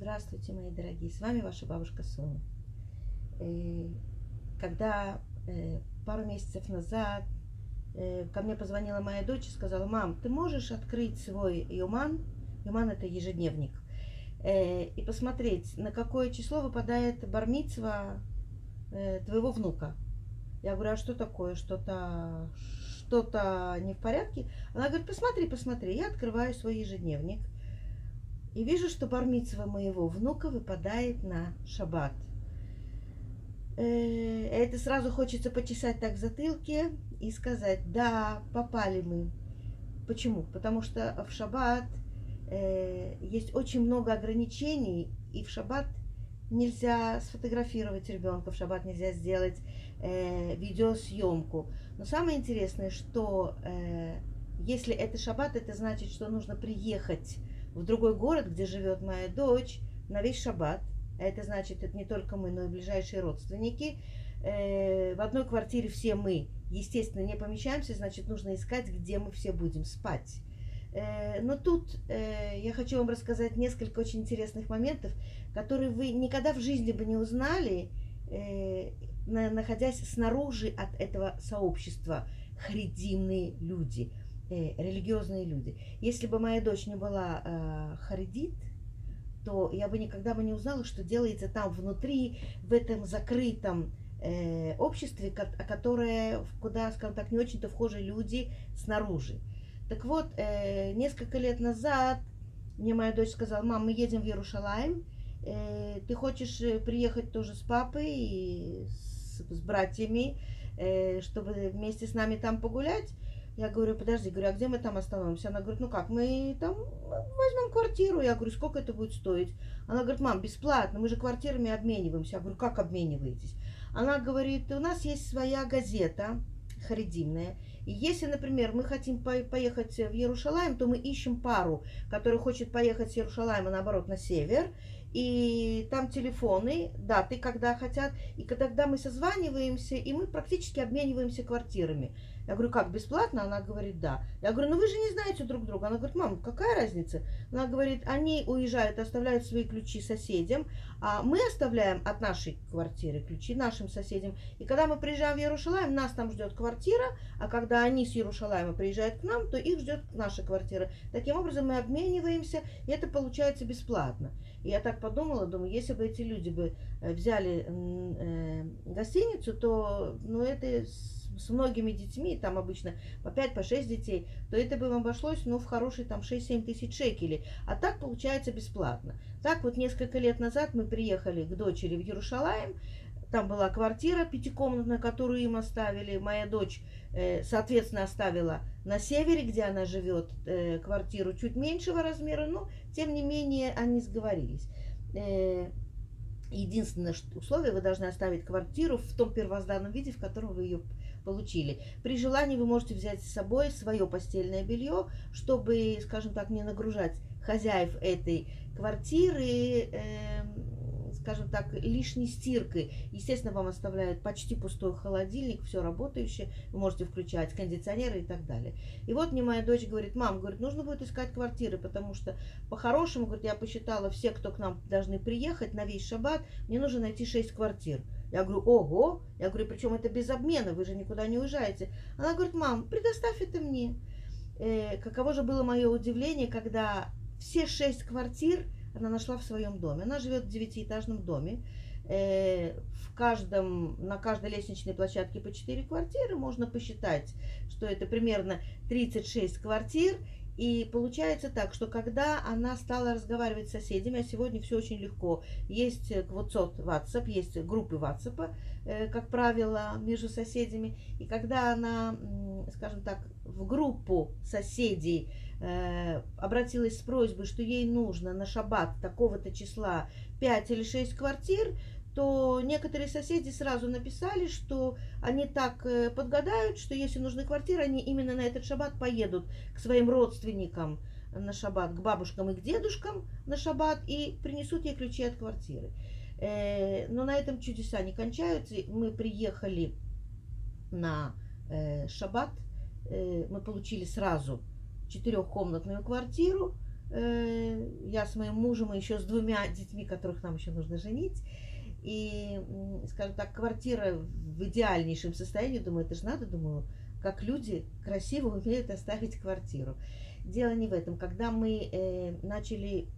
Здравствуйте, мои дорогие, с вами ваша бабушка Соня. Э, когда э, пару месяцев назад э, ко мне позвонила моя дочь и сказала, мам, ты можешь открыть свой Юман, Юман это ежедневник, и посмотреть, на какое число выпадает бармицва твоего внука. Я говорю, а что такое? Что-то что-то не в порядке? Она говорит, посмотри, посмотри. Я открываю свой ежедневник – и вижу, что бармицва моего внука выпадает на шаббат. Э, это сразу хочется почесать так в затылке и сказать, да, попали мы. Почему? Потому что в шаббат э, есть очень много ограничений, и в шаббат нельзя сфотографировать ребенка, в шаббат нельзя сделать э, видеосъемку. Но самое интересное, что если это шаббат, это значит, что нужно приехать в другой город, где живет моя дочь, на весь шаббат. А это значит, это не только мы, но и ближайшие родственники. Э, в одной квартире все мы, естественно, не помещаемся, значит, нужно искать, где мы все будем спать. Э, но тут э, я хочу вам рассказать несколько очень интересных моментов, которые вы никогда в жизни бы не узнали, находясь снаружи от этого сообщества. Харидимные люди – э, религиозные люди. Если бы моя дочь не была э, харидит, то я бы никогда бы не узнала, что делается там внутри, в этом закрытом э, обществе, которое, куда, скажем так, не очень-то вхожи люди снаружи. Так вот, э, несколько лет назад мне моя дочь сказала, мам, мы едем в Иерушалаем, э, ты хочешь э, приехать тоже с папой и с, с братьями, э, чтобы вместе с нами там погулять? Я говорю, подожди, говорю, а где мы там остановимся? Она говорит, ну как, мы там возьмем квартиру. Я говорю, сколько это будет стоить? Она говорит, мам, бесплатно, мы же квартирами обмениваемся. Я говорю, как обмениваетесь? Она говорит, у нас есть своя газета харидимная. И если, например, мы хотим поехать в Иерушалаем, то мы ищем пару, которая хочет поехать с Иерушалаема, наоборот, на север. И там телефоны, даты, когда хотят. И когда мы созваниваемся, и мы практически обмениваемся квартирами. Я говорю, как, бесплатно? Она говорит, да. Я говорю, ну вы же не знаете друг друга. Она говорит, мам, какая разница? Она говорит, они уезжают, оставляют свои ключи соседям, а мы оставляем от нашей квартиры ключи нашим соседям. И когда мы приезжаем в Иерушалаем, нас там ждет квартира, а когда они с Иерушалаема приезжают к нам, то их ждет наша квартира. Таким образом мы обмениваемся, и это получается бесплатно. Я так подумала, думаю, если бы эти люди бы э, взяли э, гостиницу, то ну, это с многими детьми, там обычно по 5, по 6 детей, то это бы вам обошлось, ну, в хорошие там 6-7 тысяч шекелей. А так получается бесплатно. Так вот несколько лет назад мы приехали к дочери в Ярушалаем, там была квартира пятикомнатная, которую им оставили. Моя дочь, э, соответственно, оставила на севере, где она живет, э, квартиру чуть меньшего размера, но, тем не менее, они сговорились. Э, единственное условие, вы должны оставить квартиру в том первозданном виде, в котором вы ее получили. При желании вы можете взять с собой свое постельное белье, чтобы, скажем так, не нагружать хозяев этой квартиры, скажем так, лишней стиркой. Естественно, вам оставляют почти пустой холодильник, все работающее, вы можете включать кондиционеры и так далее. И вот мне моя дочь говорит, мам, говорит, нужно будет искать квартиры, потому что по-хорошему, говорит, я посчитала, все, кто к нам должны приехать на весь шаббат, мне нужно найти 6 квартир. Я говорю, ого, я говорю, причем это без обмена, вы же никуда не уезжаете. Она говорит, мам, предоставь это мне. Э, каково же было мое удивление, когда все шесть квартир она нашла в своем доме. Она живет в девятиэтажном доме. Э, в каждом, на каждой лестничной площадке по 4 квартиры можно посчитать, что это примерно 36 квартир. И получается так, что когда она стала разговаривать с соседями, а сегодня все очень легко, есть WhatsApp, WhatsApp есть группы WhatsApp, э, как правило, между соседями, и когда она, скажем так, в группу соседей э, обратилась с просьбой, что ей нужно на шаббат такого-то числа 5 или 6 квартир, то некоторые соседи сразу написали, что они так э, подгадают, что если нужны квартиры, они именно на этот шаббат поедут к своим родственникам на шаббат, к бабушкам и к дедушкам на шаббат и принесут ей ключи от квартиры. Э, но на этом чудеса не кончаются. Мы приехали на э, шаббат, мы получили сразу четырехкомнатную квартиру, Э, я с моим мужем и еще с двумя детьми, которых нам еще нужно женить. И, скажем так, квартира в идеальнейшем состоянии, думаю, это же надо, думаю, как люди красиво умеют оставить квартиру. Дело не в этом. Когда мы э, начали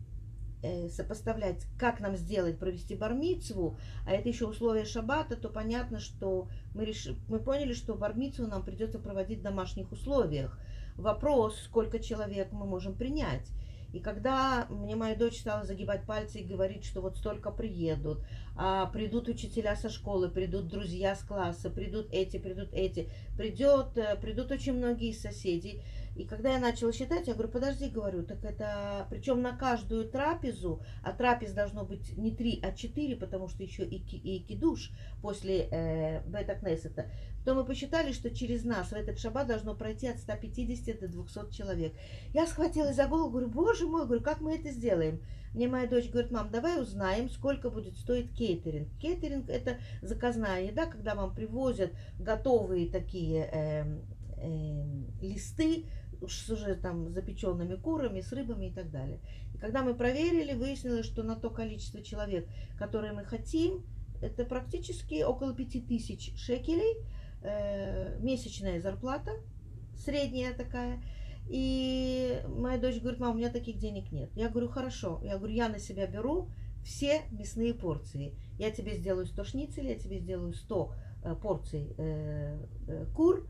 э, сопоставлять, как нам сделать, провести бармицву, а это еще условия шаббата, то понятно, что мы, реш... мы поняли, что бармицву нам придется проводить в домашних условиях. Вопрос, сколько человек мы можем принять. И когда мне моя дочь стала загибать пальцы и говорить, что вот столько приедут, а придут учителя со школы, придут друзья с класса, придут эти, придут эти, придет, э, придут очень многие соседи, и когда я начала считать, я говорю, подожди, говорю, так это, причем на каждую трапезу, а трапез должно быть не три, а четыре, потому что еще и, и кидуш после э, бета-кнессета, то мы посчитали, что через нас в этот шаббат должно пройти от 150 до 200 человек. Я схватилась за голову, говорю, боже мой, говорю, как мы это сделаем? Мне моя дочь говорит, мам, давай узнаем, сколько будет стоить кейтеринг. Кейтеринг – это заказная еда, когда вам привозят готовые такие э, листы, с уже там запеченными курами, с рыбами и так далее. И когда мы проверили, выяснилось, что на то количество человек, которое мы хотим, это практически около 5000 шекелей, э, месячная зарплата, средняя такая. И моя дочь говорит, мам, у меня таких денег нет. Я говорю, хорошо. Я говорю, я на себя беру все мясные порции. Я тебе сделаю 100 шницелей, я тебе сделаю 100 э, порций э, э, кур,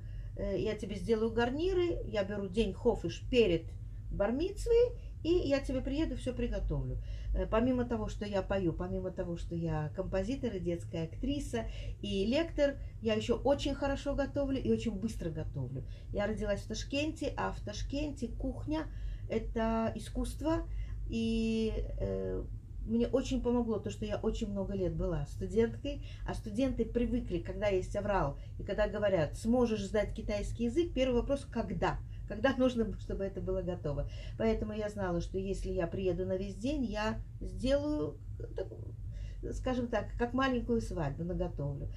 я тебе сделаю гарниры, я беру день хофиш перед бармицвой, и я тебе приеду, все приготовлю. Э, помимо того, что я пою, помимо того, что я композитор и детская актриса и лектор, я еще очень хорошо готовлю и очень быстро готовлю. Я родилась в Ташкенте, а в Ташкенте кухня – это искусство, и э, мне очень помогло то, что я очень много лет была студенткой, а студенты привыкли, когда есть аврал, и когда говорят, сможешь сдать китайский язык, первый вопрос – когда? Когда нужно, чтобы это было готово. Поэтому я знала, что если я приеду на весь день, я сделаю, скажем так, как маленькую свадьбу, наготовлю.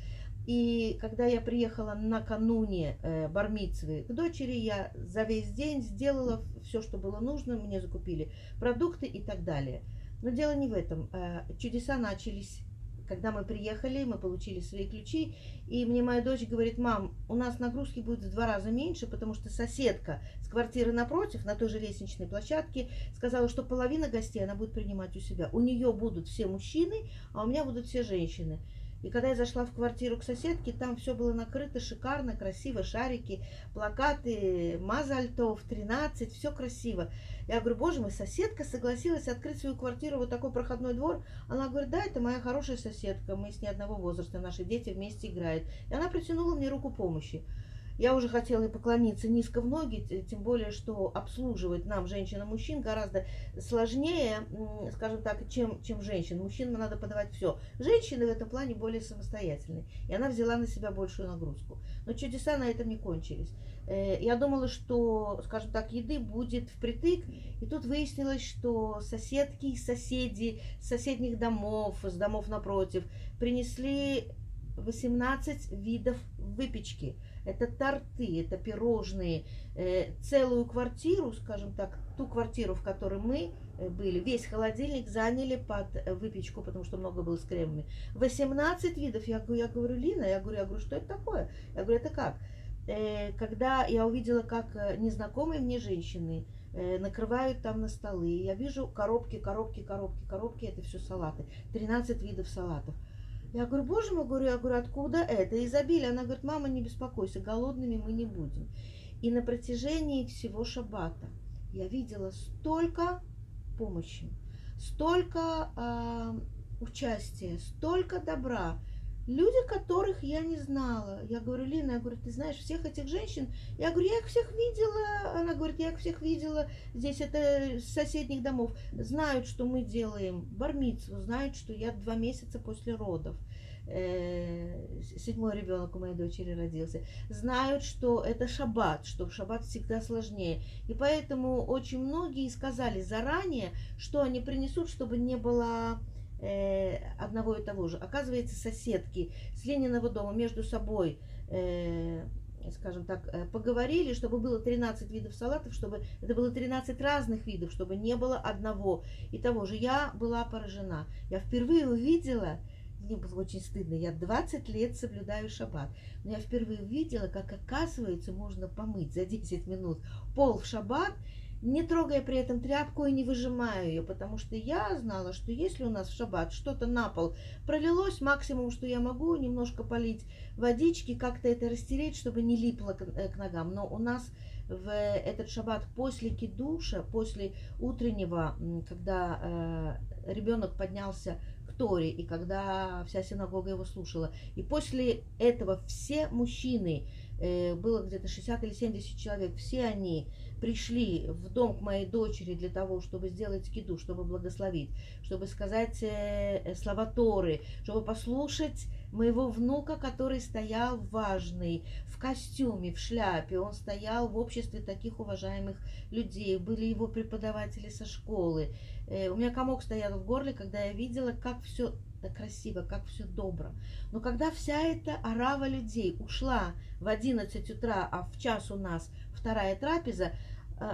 И когда я приехала накануне э, бармицвы к дочери, я за весь день сделала все, что было нужно, мне закупили продукты и так далее. Но дело не в этом. Э, чудеса начались, когда мы приехали, мы получили свои ключи, и мне моя дочь говорит, мам, у нас нагрузки будет в два раза меньше, потому что соседка с квартиры напротив, на той же лестничной площадке, сказала, что половина гостей она будет принимать у себя. У нее будут все мужчины, а у меня будут все женщины. И когда я зашла в квартиру к соседке, там все было накрыто шикарно, красиво, шарики, плакаты, мазальтов, 13, все красиво. Я говорю, боже мой, соседка согласилась открыть свою квартиру, вот такой проходной двор. Она говорит, да, это моя хорошая соседка, мы с ней одного возраста, наши дети вместе играют. И она протянула мне руку помощи. Я уже хотела и поклониться низко в ноги, тем более, что обслуживать нам, женщин и мужчин, гораздо сложнее, скажем так, чем, чем женщин. Мужчинам надо подавать все. Женщины в этом плане более самостоятельные. И она взяла на себя большую нагрузку. Но чудеса на этом не кончились. Э, я думала, что, скажем так, еды будет впритык. И тут выяснилось, что соседки, соседи с соседних домов, с домов напротив, принесли 18 видов выпечки – это торты, это пирожные, э, целую квартиру, скажем так, ту квартиру, в которой мы э, были, весь холодильник заняли под э, выпечку, потому что много было с кремами. 18 видов. Я, я говорю, Лина, я говорю, я говорю, что это такое? Я говорю, это как? Когда я увидела, как незнакомые мне женщины накрывают там на столы, я вижу коробки, коробки, коробки, коробки, это все салаты. 13 видов салатов. Я говорю, боже мой, говорю, я говорю, откуда это изобилие? Она говорит, мама, не беспокойся, голодными мы не будем. И на протяжении всего шаббата я видела столько помощи, столько э, участия, столько добра, Люди, которых я не знала. Я говорю, Лина, я говорю, ты знаешь всех этих женщин? Я говорю, я их всех видела. Она говорит, я их всех видела. Здесь это с соседних домов. Знают, что мы делаем бармицу, знают, что я два месяца после родов. Э, седьмой ребенок у моей дочери родился. Знают, что это шаббат, что в шаббат всегда сложнее. И поэтому очень многие сказали заранее, что они принесут, чтобы не было э, одного и того же. Оказывается, соседки с Лениного дома между собой э, скажем так, э, поговорили, чтобы было 13 видов салатов, чтобы это было 13 разных видов, чтобы не было одного и того же. Я была поражена. Я впервые увидела, мне было очень стыдно, я 20 лет соблюдаю шаббат, но я впервые увидела, как оказывается можно помыть за 10 минут пол в шаббат, не трогая при этом тряпку и не выжимая ее, потому что я знала, что если у нас в шаббат что-то на пол пролилось, максимум, что я могу, немножко полить водички, как-то это растереть, чтобы не липло к, э, ногам. Но у нас в этот шаббат после кидуша, после утреннего, когда э, ребенок поднялся к Торе, и когда вся синагога его слушала, и после этого все мужчины, э, было где-то 60 или 70 человек, все они пришли в дом к моей дочери для того, чтобы сделать киду, чтобы благословить, чтобы сказать э, э, слова Торы, чтобы послушать моего внука, который стоял важный, в костюме, в шляпе. Он стоял в обществе таких уважаемых людей. Были его преподаватели со школы. Э, у меня комок стоял в горле, когда я видела, как все красиво, как все добро. Но когда вся эта орава людей ушла в 11 утра, а в час у нас вторая трапеза,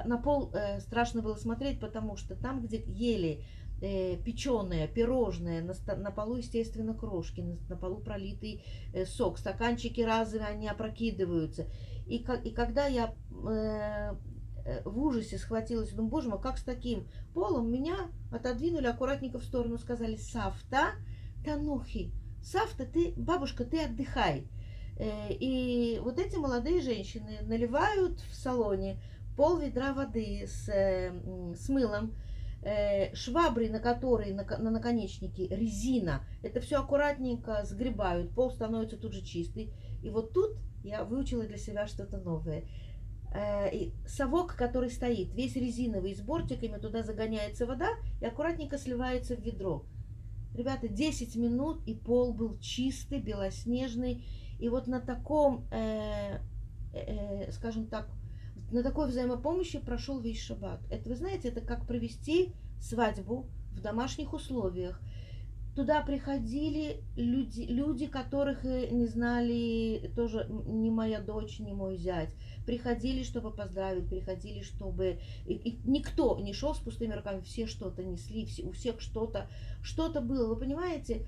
на пол э, страшно было смотреть, потому что там, где ели э, печеное, пирожное, на, полу, естественно, крошки, на, полу пролитый э, сок, стаканчики разовые, они опрокидываются. И, и когда я э, в ужасе схватилась, думаю, боже мой, как с таким полом меня отодвинули аккуратненько в сторону, сказали, Сафта, Танухи, Сафта, ты, бабушка, ты отдыхай. И вот эти молодые женщины наливают в салоне пол ведра воды с, с мылом, э, швабры, на которой на, на наконечнике резина. Это все аккуратненько сгребают, пол становится тут же чистый. И вот тут я выучила для себя что-то новое. Э, и совок, который стоит, весь резиновый, с бортиками, туда загоняется вода и аккуратненько сливается в ведро. Ребята, 10 минут, и пол был чистый, белоснежный. И вот на таком, э, э, скажем так, на такой взаимопомощи прошел весь шаббат. Это, вы знаете, это как провести свадьбу в домашних условиях. Туда приходили люди, люди, которых э, не знали, тоже не моя дочь, не мой зять. Приходили, чтобы поздравить, приходили, чтобы... И, и никто не шел с пустыми руками, все что-то несли, все, у всех что-то что-то было. Вы понимаете,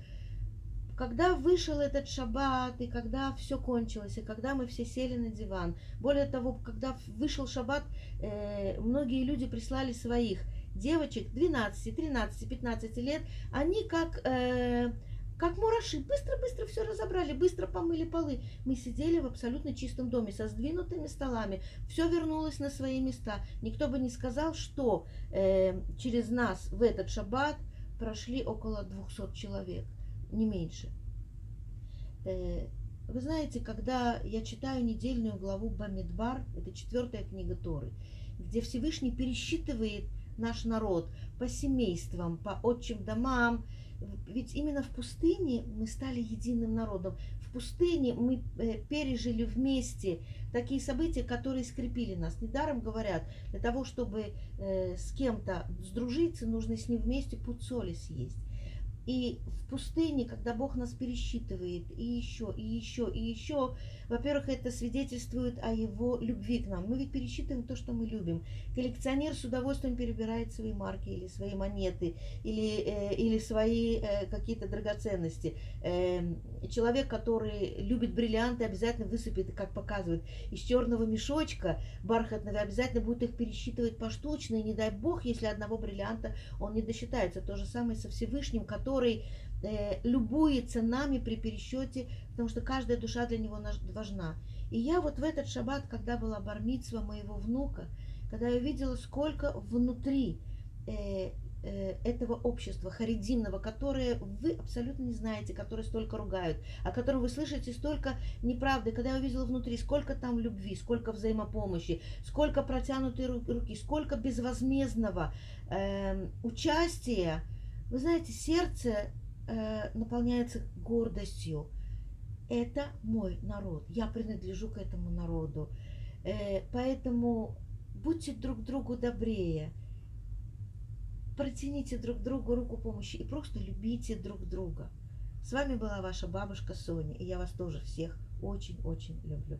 когда вышел этот шаббат, и когда все кончилось, и когда мы все сели на диван, более того, когда вышел шаббат, э, многие люди прислали своих девочек 12, 13, 15 лет, они как, э, как мураши, быстро-быстро все разобрали, быстро помыли полы. Мы сидели в абсолютно чистом доме со сдвинутыми столами, все вернулось на свои места. Никто бы не сказал, что э, через нас в этот шаббат прошли около 200 человек не меньше. Э, вы знаете, когда я читаю недельную главу Бамидбар, это четвертая книга Торы, где Всевышний пересчитывает наш народ по семействам, по отчим домам, ведь именно в пустыне мы стали единым народом. В пустыне мы э, пережили вместе такие события, которые скрепили нас. Недаром говорят, для того, чтобы э, с кем-то сдружиться, нужно с ним вместе путь соли съесть. И в пустыне, когда Бог нас пересчитывает и еще, и еще, и еще, во-первых, это свидетельствует о Его любви к нам. Мы ведь пересчитываем то, что мы любим. Коллекционер с удовольствием перебирает свои марки или свои монеты, или, э, или свои э, какие-то драгоценности. Э, человек, который любит бриллианты, обязательно высыпет, как показывают, из черного мешочка бархатного, обязательно будет их пересчитывать поштучно, и не дай Бог, если одного бриллианта он не досчитается. То же самое со Всевышним, который э, любуется нами при пересчете, потому что каждая душа для него важна. И я вот в этот шаббат, когда была бармитсва моего внука, когда я видела, сколько внутри э, э, этого общества харидимного, которое вы абсолютно не знаете, которое столько ругают, о котором вы слышите столько неправды, когда я увидела внутри, сколько там любви, сколько взаимопомощи, сколько протянутой руки, сколько безвозмездного э, участия, вы знаете, сердце э, наполняется гордостью. Это мой народ. Я принадлежу к этому народу. Э, поэтому будьте друг другу добрее. Протяните друг другу руку помощи и просто любите друг друга. С вами была ваша бабушка Соня, и я вас тоже всех очень-очень люблю.